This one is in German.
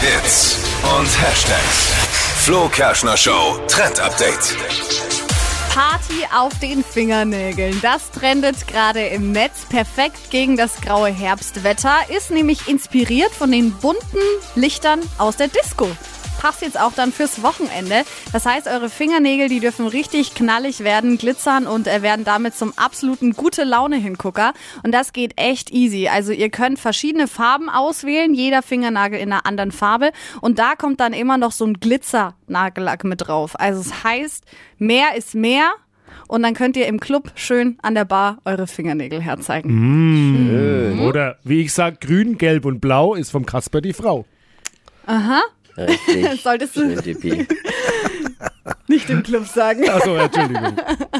Hits und Hashtags. Flo Kerschner Show Trend Update. Party auf den Fingernägeln. Das trendet gerade im Netz. Perfekt gegen das graue Herbstwetter. Ist nämlich inspiriert von den bunten Lichtern aus der Disco. Passt jetzt auch dann fürs Wochenende. Das heißt, eure Fingernägel, die dürfen richtig knallig werden, glitzern und äh, werden damit zum absoluten gute Laune Hingucker. Und das geht echt easy. Also ihr könnt verschiedene Farben auswählen, jeder Fingernagel in einer anderen Farbe. Und da kommt dann immer noch so ein Glitzer-Nagellack mit drauf. Also es heißt, mehr ist mehr. Und dann könnt ihr im Club schön an der Bar eure Fingernägel herzeigen. Oder wie ich sag, grün, gelb und blau ist vom Kasper die Frau. Richtig. Solltest du nicht im Club sagen. Achso, Entschuldigung.